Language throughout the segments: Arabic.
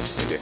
Yeah.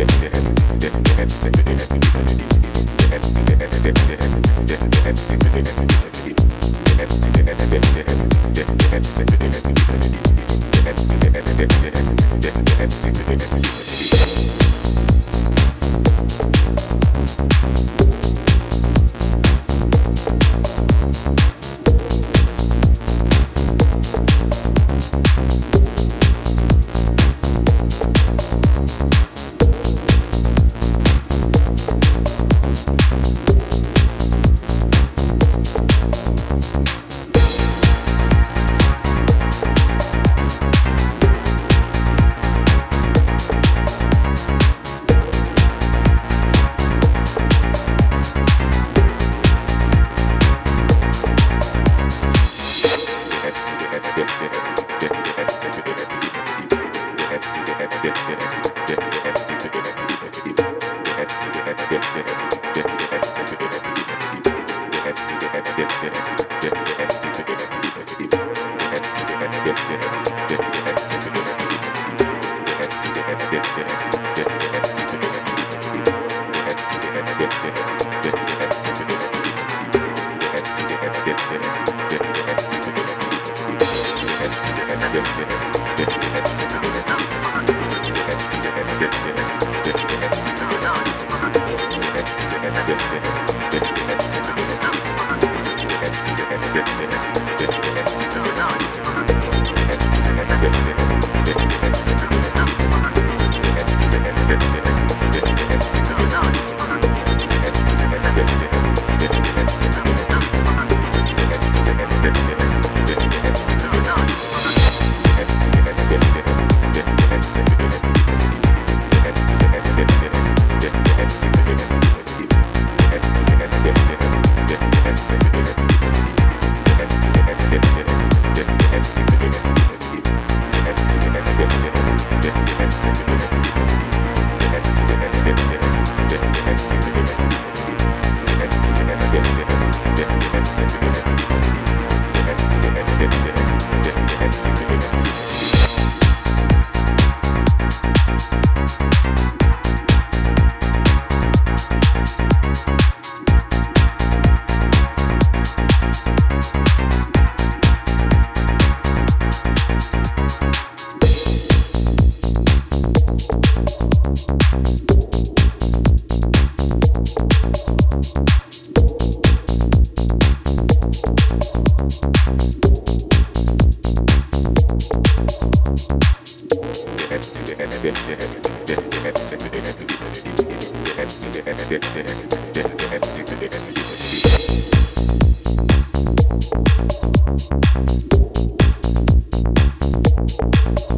yeah, yeah. yeah Yeah.